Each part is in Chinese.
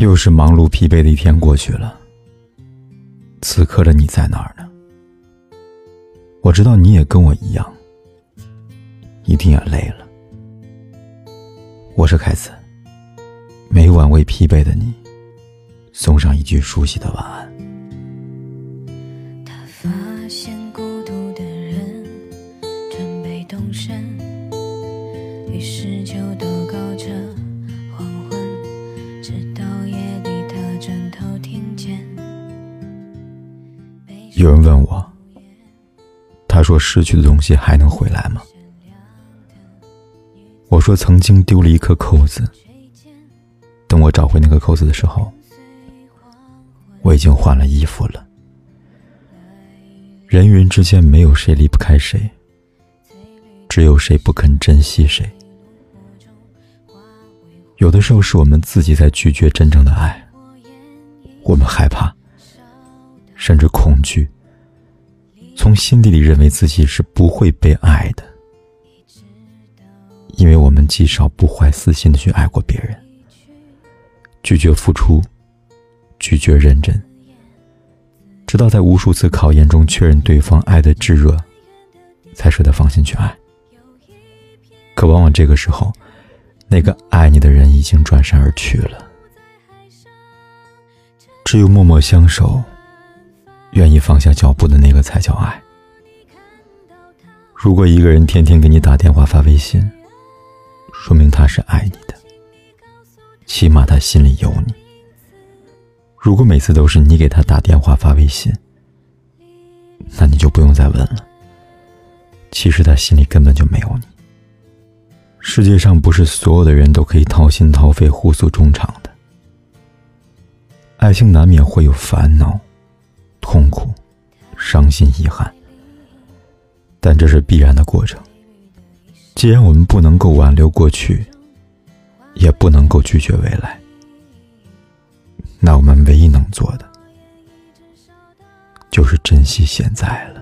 又是忙碌疲惫的一天过去了。此刻的你在哪儿呢？我知道你也跟我一样，一定也累了。我是凯子，每晚为疲惫的你送上一句熟悉的晚安。有人问我，他说：“失去的东西还能回来吗？”我说：“曾经丢了一颗扣子，等我找回那颗扣子的时候，我已经换了衣服了。人与人之间没有谁离不开谁，只有谁不肯珍惜谁。有的时候是我们自己在拒绝真正的爱，我们害怕。”甚至恐惧，从心底里认为自己是不会被爱的，因为我们极少不怀私心的去爱过别人，拒绝付出，拒绝认真，直到在无数次考验中确认对方爱的炙热，才舍得放心去爱。可往往这个时候，那个爱你的人已经转身而去了，只有默默相守。愿意放下脚步的那个才叫爱。如果一个人天天给你打电话发微信，说明他是爱你的，起码他心里有你。如果每次都是你给他打电话发微信，那你就不用再问了。其实他心里根本就没有你。世界上不是所有的人都可以掏心掏肺、互诉衷肠的，爱情难免会有烦恼。痛苦、伤心、遗憾，但这是必然的过程。既然我们不能够挽留过去，也不能够拒绝未来，那我们唯一能做的，就是珍惜现在了。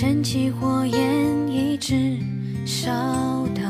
升起火焰，一直烧到